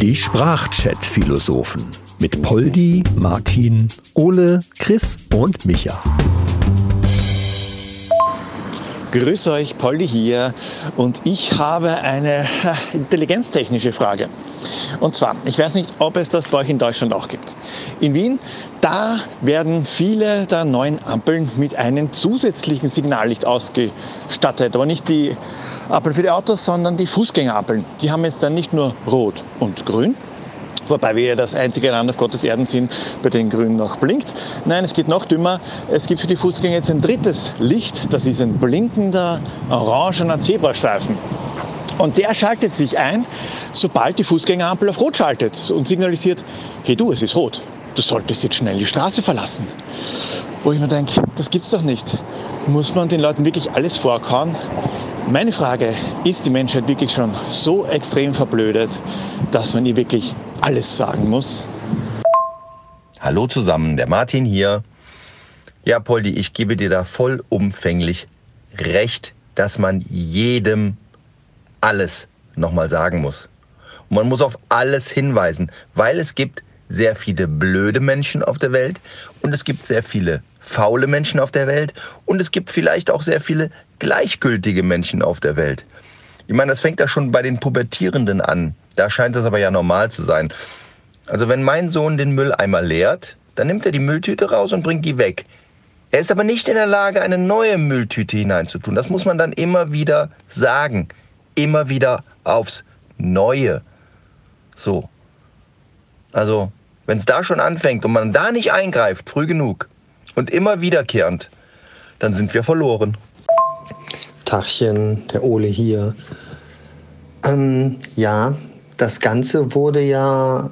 Die Sprachchat-Philosophen mit Poldi, Martin, Ole, Chris und Micha. Grüß euch, Poldi hier und ich habe eine intelligenztechnische Frage. Und zwar, ich weiß nicht, ob es das bei euch in Deutschland auch gibt. In Wien, da werden viele der neuen Ampeln mit einem zusätzlichen Signallicht ausgestattet. Aber nicht die Ampeln für die Autos, sondern die Fußgängerampeln. Die haben jetzt dann nicht nur rot und grün, Wobei wir ja das einzige Land auf Gottes Erden sind, bei dem grün noch blinkt. Nein, es geht noch dümmer. Es gibt für die Fußgänger jetzt ein drittes Licht. Das ist ein blinkender orangener Zebrastreifen. Und der schaltet sich ein, sobald die Fußgängerampel auf Rot schaltet und signalisiert, hey du, es ist rot. Du solltest jetzt schnell die Straße verlassen. Wo ich mir denke, das gibt's doch nicht. Muss man den Leuten wirklich alles vorkauen? Meine Frage, ist die Menschheit wirklich schon so extrem verblödet, dass man ihr wirklich alles sagen muss? Hallo zusammen, der Martin hier. Ja, Poldi, ich gebe dir da vollumfänglich recht, dass man jedem alles nochmal sagen muss. Und man muss auf alles hinweisen, weil es gibt sehr viele blöde Menschen auf der Welt und es gibt sehr viele faule Menschen auf der Welt und es gibt vielleicht auch sehr viele gleichgültige Menschen auf der Welt. Ich meine, das fängt ja schon bei den Pubertierenden an. Da scheint es aber ja normal zu sein. Also wenn mein Sohn den Mülleimer leert, dann nimmt er die Mülltüte raus und bringt die weg. Er ist aber nicht in der Lage, eine neue Mülltüte hineinzutun. Das muss man dann immer wieder sagen. Immer wieder aufs Neue. So. Also, wenn es da schon anfängt und man da nicht eingreift, früh genug, und immer wiederkehrend, dann sind wir verloren. Tachchen, der Ole hier. Ähm, ja, das Ganze wurde ja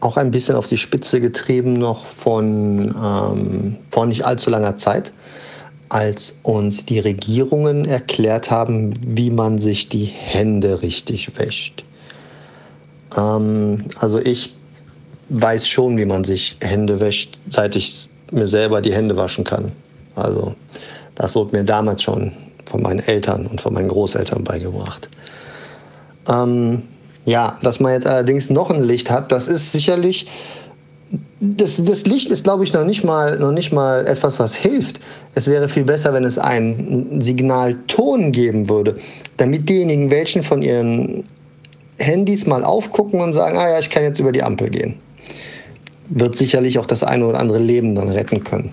auch ein bisschen auf die Spitze getrieben noch von ähm, vor nicht allzu langer Zeit, als uns die Regierungen erklärt haben, wie man sich die Hände richtig wäscht. Ähm, also ich weiß schon, wie man sich Hände wäscht, seit ich mir selber die Hände waschen kann. Also das wurde mir damals schon von meinen Eltern und von meinen Großeltern beigebracht. Ähm, ja, dass man jetzt allerdings noch ein Licht hat, das ist sicherlich das, das, Licht ist, glaube ich, noch nicht, mal, noch nicht mal etwas, was hilft. Es wäre viel besser, wenn es einen Signalton geben würde, damit diejenigen, welchen von ihren Handys mal aufgucken und sagen, ah ja, ich kann jetzt über die Ampel gehen wird sicherlich auch das eine oder andere Leben dann retten können.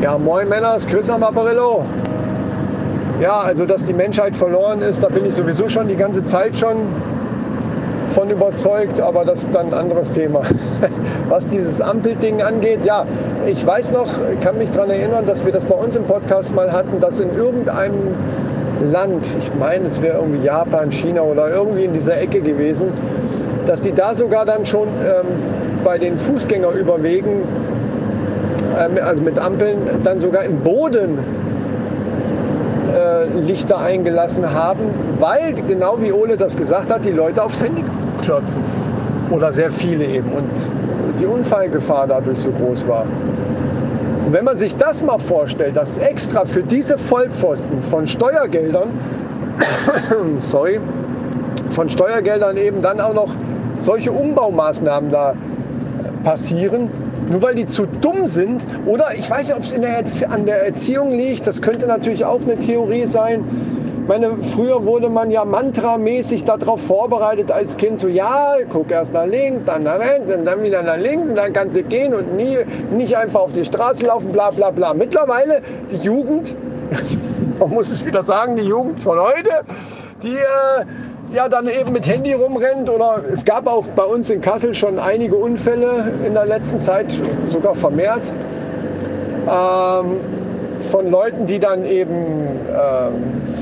Ja, moin Männer, ist Chris am Apparillo. Ja, also dass die Menschheit verloren ist, da bin ich sowieso schon die ganze Zeit schon von überzeugt, aber das ist dann ein anderes Thema. Was dieses Ampelding angeht, ja, ich weiß noch, kann mich daran erinnern, dass wir das bei uns im Podcast mal hatten, dass in irgendeinem Land, ich meine, es wäre irgendwie Japan, China oder irgendwie in dieser Ecke gewesen, dass die da sogar dann schon ähm, bei den Fußgängerüberwegen, äh, also mit Ampeln, dann sogar im Boden äh, Lichter eingelassen haben, weil, genau wie Ole das gesagt hat, die Leute aufs Handy klotzen. Oder sehr viele eben. Und die Unfallgefahr dadurch so groß war. Und wenn man sich das mal vorstellt, dass extra für diese Vollpfosten von Steuergeldern, sorry, von Steuergeldern eben dann auch noch solche Umbaumaßnahmen da passieren, nur weil die zu dumm sind. Oder ich weiß nicht, ob es an der Erziehung liegt. Das könnte natürlich auch eine Theorie sein. Meine, früher wurde man ja mantramäßig darauf vorbereitet als Kind, so ja, guck erst nach links, dann nach rechts, dann wieder nach links und dann kannst du gehen und nie, nicht einfach auf die Straße laufen, bla bla bla. Mittlerweile, die Jugend, man muss es wieder sagen, die Jugend von heute, die äh, ja dann eben mit Handy rumrennt oder es gab auch bei uns in Kassel schon einige Unfälle in der letzten Zeit, sogar vermehrt, ähm, von Leuten, die dann eben ähm,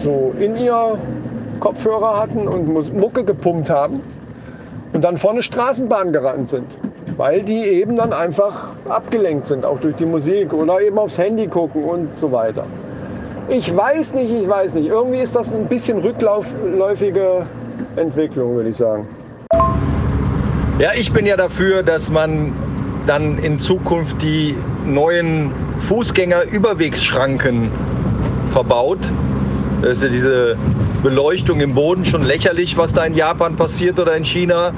so in ihr Kopfhörer hatten und Mucke gepumpt haben und dann vor eine Straßenbahn gerannt sind, weil die eben dann einfach abgelenkt sind, auch durch die Musik oder eben aufs Handy gucken und so weiter. Ich weiß nicht, ich weiß nicht. Irgendwie ist das ein bisschen rückläufige Entwicklung, würde ich sagen. Ja, ich bin ja dafür, dass man dann in Zukunft die neuen Fußgängerüberwegsschranken verbaut, Da ist ja diese Beleuchtung im Boden schon lächerlich, was da in Japan passiert oder in China.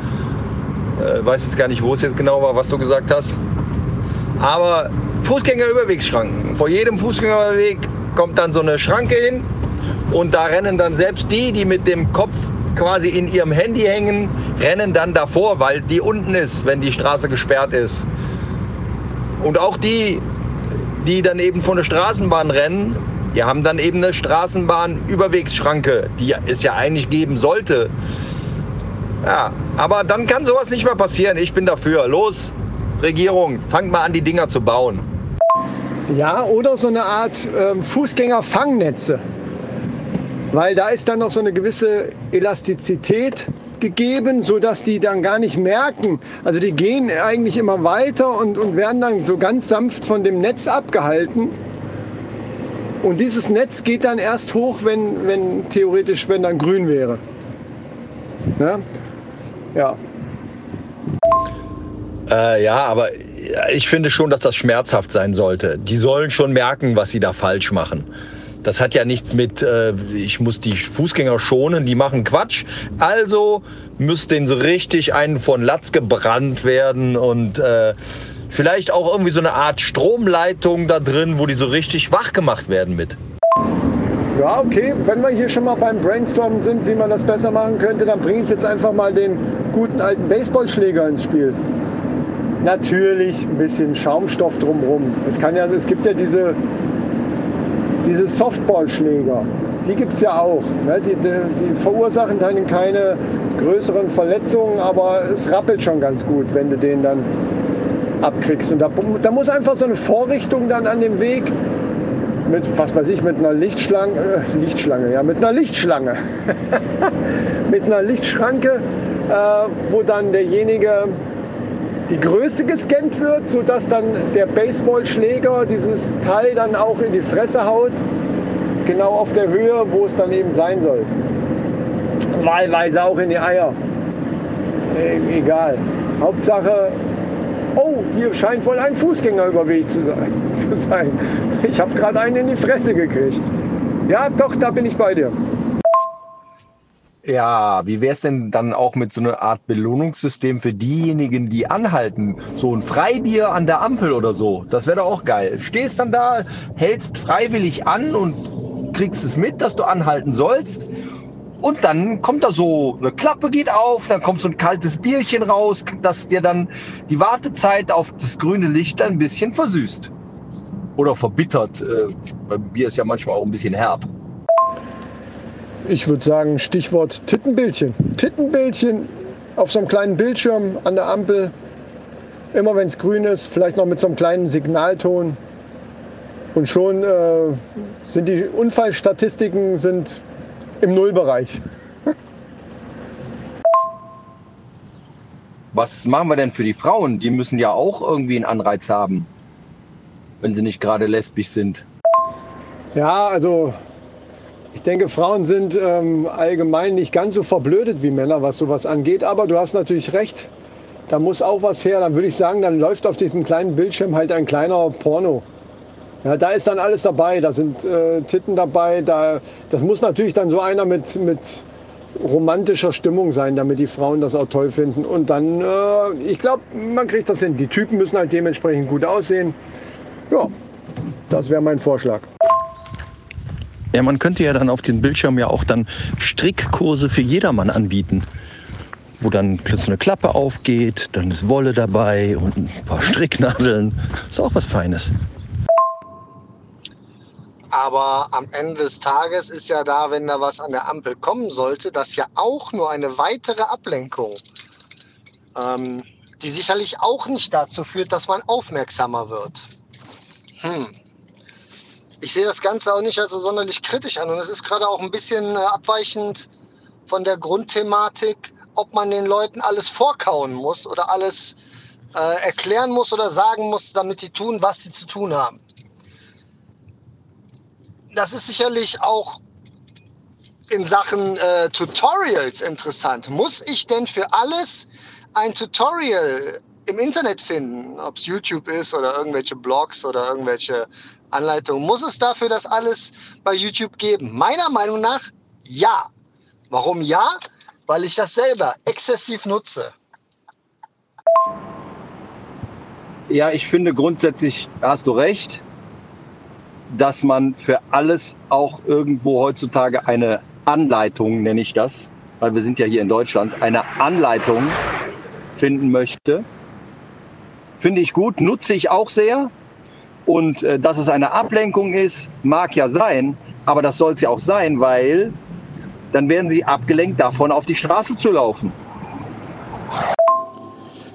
Äh, weiß jetzt gar nicht, wo es jetzt genau war, was du gesagt hast. Aber Fußgängerüberwegsschranken. Vor jedem Fußgängerweg kommt dann so eine Schranke hin und da rennen dann selbst die, die mit dem Kopf quasi in ihrem Handy hängen, rennen dann davor, weil die unten ist, wenn die Straße gesperrt ist. Und auch die, die dann eben von der Straßenbahn rennen, die haben dann eben eine Straßenbahn-Überwegsschranke, die es ja eigentlich geben sollte. Ja, aber dann kann sowas nicht mehr passieren. Ich bin dafür. Los, Regierung, fangt mal an, die Dinger zu bauen. Ja, oder so eine Art ähm, Fußgängerfangnetze. Weil da ist dann noch so eine gewisse Elastizität gegeben, sodass die dann gar nicht merken. Also die gehen eigentlich immer weiter und, und werden dann so ganz sanft von dem Netz abgehalten. Und dieses Netz geht dann erst hoch, wenn, wenn theoretisch, wenn dann grün wäre. Ja. ja. Äh, ja, aber ich finde schon, dass das schmerzhaft sein sollte. Die sollen schon merken, was sie da falsch machen. Das hat ja nichts mit, äh, ich muss die Fußgänger schonen, die machen Quatsch. Also müsste denen so richtig einen von Latz gebrannt werden und äh, vielleicht auch irgendwie so eine Art Stromleitung da drin, wo die so richtig wach gemacht werden mit. Ja, okay, wenn wir hier schon mal beim Brainstormen sind, wie man das besser machen könnte, dann bringe ich jetzt einfach mal den guten alten Baseballschläger ins Spiel. Natürlich ein bisschen Schaumstoff drumherum. Es, kann ja, es gibt ja diese diese Softballschläger, die gibt es ja auch. Ne? Die, die, die, verursachen dann keine größeren Verletzungen, aber es rappelt schon ganz gut, wenn du den dann abkriegst. Und da, da muss einfach so eine Vorrichtung dann an dem Weg mit, was weiß ich, mit einer Lichtschlange, äh, Lichtschlange, ja, mit einer Lichtschlange, mit einer Lichtschranke, äh, wo dann derjenige die Größe gescannt wird, sodass dann der Baseballschläger dieses Teil dann auch in die Fresse haut, genau auf der Höhe, wo es dann eben sein soll. Wahlweise auch in die Eier. E egal. Hauptsache, oh, hier scheint wohl ein Fußgängerüberweg zu sein. Zu sein. Ich habe gerade einen in die Fresse gekriegt. Ja, doch, da bin ich bei dir. Ja, wie wäre es denn dann auch mit so einer Art Belohnungssystem für diejenigen, die anhalten? So ein Freibier an der Ampel oder so. Das wäre doch auch geil. Stehst dann da, hältst freiwillig an und kriegst es mit, dass du anhalten sollst. Und dann kommt da so eine Klappe geht auf, dann kommt so ein kaltes Bierchen raus, das dir dann die Wartezeit auf das grüne Licht ein bisschen versüßt. Oder verbittert. Äh, beim Bier ist ja manchmal auch ein bisschen herb. Ich würde sagen, Stichwort Tittenbildchen. Tittenbildchen auf so einem kleinen Bildschirm an der Ampel. Immer wenn es grün ist, vielleicht noch mit so einem kleinen Signalton. Und schon äh, sind die Unfallstatistiken sind im Nullbereich. Was machen wir denn für die Frauen? Die müssen ja auch irgendwie einen Anreiz haben, wenn sie nicht gerade lesbisch sind. Ja, also ich denke, Frauen sind ähm, allgemein nicht ganz so verblödet wie Männer, was sowas angeht. Aber du hast natürlich recht. Da muss auch was her. Dann würde ich sagen, dann läuft auf diesem kleinen Bildschirm halt ein kleiner Porno. Ja, da ist dann alles dabei. Da sind äh, Titten dabei. Da, das muss natürlich dann so einer mit, mit romantischer Stimmung sein, damit die Frauen das auch toll finden. Und dann, äh, ich glaube, man kriegt das hin. Die Typen müssen halt dementsprechend gut aussehen. Ja, das wäre mein Vorschlag. Ja, man könnte ja dann auf dem Bildschirm ja auch dann Strickkurse für jedermann anbieten. Wo dann plötzlich eine Klappe aufgeht, dann ist Wolle dabei und ein paar Stricknadeln. Ist auch was Feines. Aber am Ende des Tages ist ja da, wenn da was an der Ampel kommen sollte, das ja auch nur eine weitere Ablenkung, ähm, die sicherlich auch nicht dazu führt, dass man aufmerksamer wird. Hm ich sehe das Ganze auch nicht als so sonderlich kritisch an. Und es ist gerade auch ein bisschen äh, abweichend von der Grundthematik, ob man den Leuten alles vorkauen muss oder alles äh, erklären muss oder sagen muss, damit die tun, was sie zu tun haben. Das ist sicherlich auch in Sachen äh, Tutorials interessant. Muss ich denn für alles ein Tutorial im Internet finden, ob es YouTube ist oder irgendwelche Blogs oder irgendwelche Anleitung. Muss es dafür das alles bei YouTube geben? Meiner Meinung nach ja. Warum ja? Weil ich das selber exzessiv nutze. Ja, ich finde grundsätzlich hast du recht, dass man für alles auch irgendwo heutzutage eine Anleitung, nenne ich das, weil wir sind ja hier in Deutschland, eine Anleitung finden möchte. Finde ich gut, nutze ich auch sehr. Und äh, dass es eine Ablenkung ist, mag ja sein, aber das soll es ja auch sein, weil dann werden sie abgelenkt davon, auf die Straße zu laufen.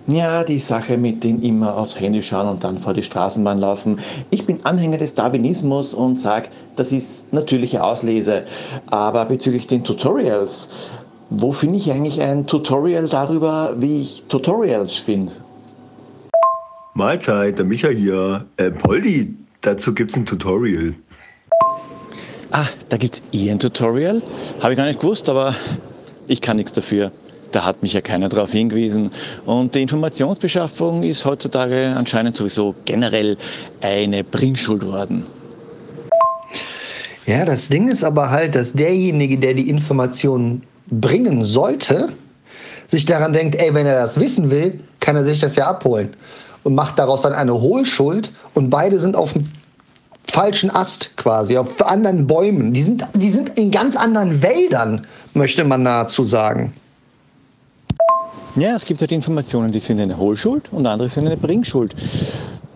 Ja, die Sache mit den immer aufs Handy schauen und dann vor die Straßenbahn laufen. Ich bin Anhänger des Darwinismus und sage, das ist natürliche Auslese. Aber bezüglich den Tutorials, wo finde ich eigentlich ein Tutorial darüber, wie ich Tutorials finde? Mahlzeit, der Micha hier. Äh, Poldi, dazu gibt es ein Tutorial. Ah, da gibt es eh ein Tutorial. Habe ich gar nicht gewusst, aber ich kann nichts dafür. Da hat mich ja keiner darauf hingewiesen. Und die Informationsbeschaffung ist heutzutage anscheinend sowieso generell eine Bringschuld worden. Ja, das Ding ist aber halt, dass derjenige, der die Informationen bringen sollte, sich daran denkt, ey, wenn er das wissen will, kann er sich das ja abholen. Und macht daraus dann eine Hohlschuld und beide sind auf dem falschen Ast quasi, auf anderen Bäumen. Die sind, die sind in ganz anderen Wäldern, möchte man dazu sagen. Ja, es gibt halt Informationen, die sind eine Hohlschuld und andere sind eine Bringschuld.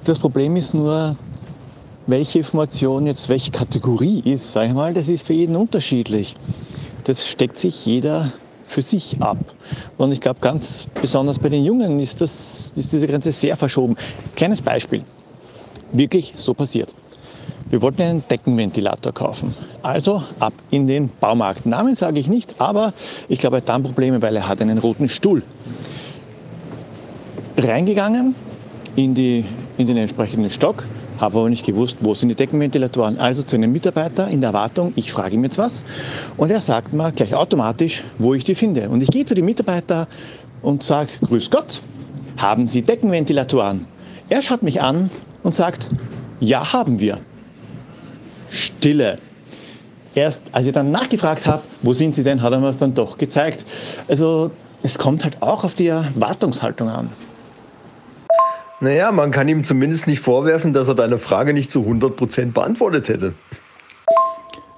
Das Problem ist nur, welche Information jetzt welche Kategorie ist, sag ich mal, das ist für jeden unterschiedlich. Das steckt sich jeder für sich ab. Und ich glaube, ganz besonders bei den Jungen ist, das, ist diese Grenze sehr verschoben. Kleines Beispiel. Wirklich so passiert. Wir wollten einen Deckenventilator kaufen. Also ab in den Baumarkt. Namen sage ich nicht, aber ich glaube, er hat dann Probleme, weil er hat einen roten Stuhl. Reingegangen in, die, in den entsprechenden Stock, habe aber nicht gewusst, wo sind die Deckenventilatoren. Also zu einem Mitarbeiter in der Erwartung, ich frage ihm jetzt was. Und er sagt mir gleich automatisch, wo ich die finde. Und ich gehe zu dem Mitarbeiter und sage, Grüß Gott, haben Sie Deckenventilatoren? Er schaut mich an und sagt, ja, haben wir. Stille. Erst als ich dann nachgefragt habe, wo sind Sie denn, hat er mir es dann doch gezeigt. Also es kommt halt auch auf die Erwartungshaltung an. Naja, man kann ihm zumindest nicht vorwerfen, dass er deine Frage nicht zu 100% beantwortet hätte.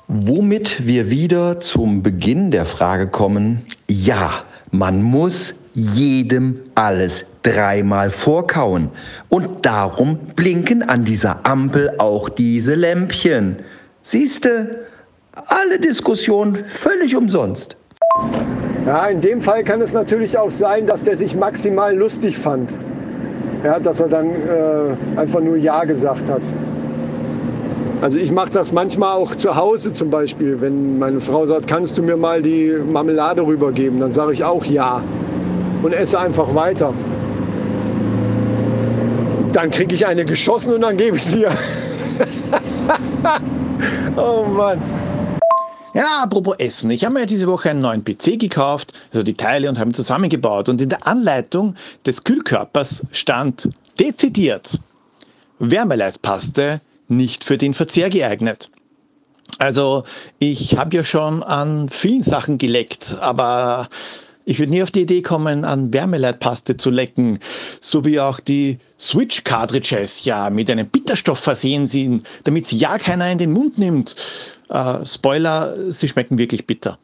Womit wir wieder zum Beginn der Frage kommen, ja, man muss jedem alles dreimal vorkauen. Und darum blinken an dieser Ampel auch diese Lämpchen. Siehste, alle Diskussionen völlig umsonst. Ja, in dem Fall kann es natürlich auch sein, dass der sich maximal lustig fand. Ja, dass er dann äh, einfach nur Ja gesagt hat. Also ich mache das manchmal auch zu Hause zum Beispiel, wenn meine Frau sagt, kannst du mir mal die Marmelade rübergeben, dann sage ich auch Ja und esse einfach weiter. Dann kriege ich eine geschossen und dann gebe ich sie ihr. oh Mann. Ja, apropos Essen. Ich habe mir diese Woche einen neuen PC gekauft, also die Teile und habe ihn zusammengebaut. Und in der Anleitung des Kühlkörpers stand dezidiert Wärmeleitpaste nicht für den Verzehr geeignet. Also ich habe ja schon an vielen Sachen geleckt, aber ich würde nie auf die Idee kommen, an Wärmeleitpaste zu lecken, so wie auch die Switch-Cartridges ja mit einem Bitterstoff versehen sind, damit sie ja keiner in den Mund nimmt. Äh, Spoiler, sie schmecken wirklich bitter.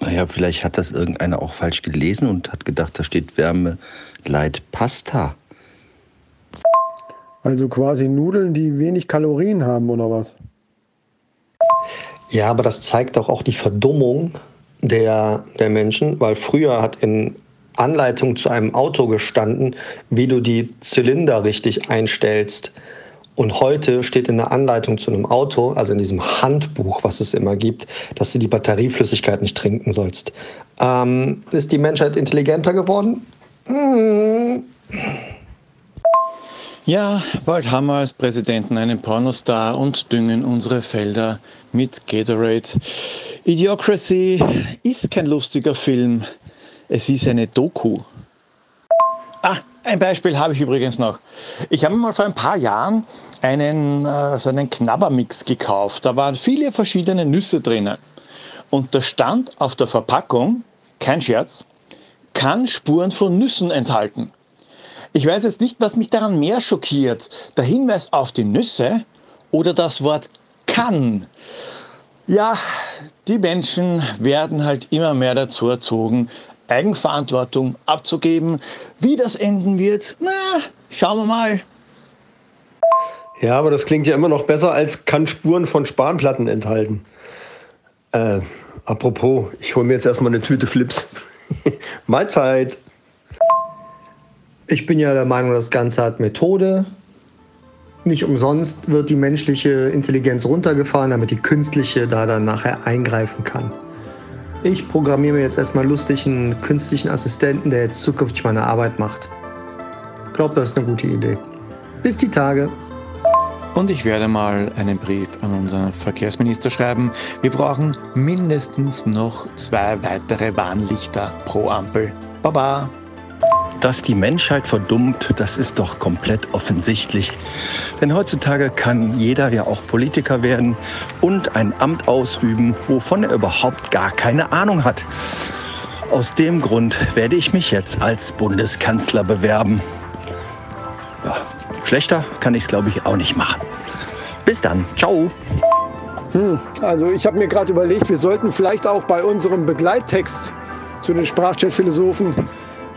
Naja, vielleicht hat das irgendeiner auch falsch gelesen und hat gedacht, da steht Wärmeleitpasta. Also quasi Nudeln, die wenig Kalorien haben oder was? Ja, aber das zeigt doch auch die Verdummung der, der Menschen, weil früher hat in Anleitung zu einem Auto gestanden, wie du die Zylinder richtig einstellst. Und heute steht in der Anleitung zu einem Auto, also in diesem Handbuch, was es immer gibt, dass du die Batterieflüssigkeit nicht trinken sollst. Ähm, ist die Menschheit intelligenter geworden? Hm. Ja, bald haben wir als Präsidenten einen Pornostar und düngen unsere Felder mit Gatorade. Idiocracy ist kein lustiger Film, es ist eine Doku. Ein Beispiel habe ich übrigens noch. Ich habe mal vor ein paar Jahren einen, äh, einen Knabbermix gekauft. Da waren viele verschiedene Nüsse drinnen. Und da stand auf der Verpackung, kein Scherz, kann Spuren von Nüssen enthalten. Ich weiß jetzt nicht, was mich daran mehr schockiert. Der Hinweis auf die Nüsse oder das Wort kann. Ja, die Menschen werden halt immer mehr dazu erzogen, Eigenverantwortung abzugeben. Wie das enden wird, na, schauen wir mal. Ja, aber das klingt ja immer noch besser als kann Spuren von Spanplatten enthalten. Äh, apropos, ich hole mir jetzt erstmal eine Tüte Flips. Mahlzeit. Ich bin ja der Meinung, das Ganze hat Methode. Nicht umsonst wird die menschliche Intelligenz runtergefahren, damit die künstliche da dann nachher eingreifen kann. Ich programmiere mir jetzt erstmal lustig einen künstlichen Assistenten, der jetzt zukünftig meine Arbeit macht. Ich glaube, das ist eine gute Idee. Bis die Tage. Und ich werde mal einen Brief an unseren Verkehrsminister schreiben. Wir brauchen mindestens noch zwei weitere Warnlichter pro Ampel. Baba! Dass die Menschheit verdummt, das ist doch komplett offensichtlich. Denn heutzutage kann jeder ja auch Politiker werden und ein Amt ausüben, wovon er überhaupt gar keine Ahnung hat. Aus dem Grund werde ich mich jetzt als Bundeskanzler bewerben. Ja, schlechter kann ich es, glaube ich, auch nicht machen. Bis dann. Ciao. Hm, also ich habe mir gerade überlegt, wir sollten vielleicht auch bei unserem Begleittext zu den Sprachchat-Philosophen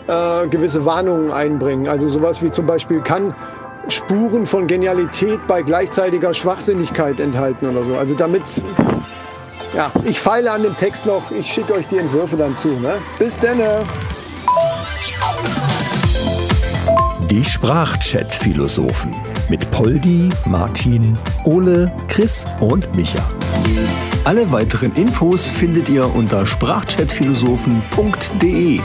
äh, gewisse Warnungen einbringen. Also sowas wie zum Beispiel kann Spuren von Genialität bei gleichzeitiger Schwachsinnigkeit enthalten oder so. Also damit, ja, ich feile an dem Text noch. Ich schicke euch die Entwürfe dann zu. Ne? Bis dann. Die Sprachchat-Philosophen mit Poldi, Martin, Ole, Chris und Micha. Alle weiteren Infos findet ihr unter sprachchatphilosophen.de.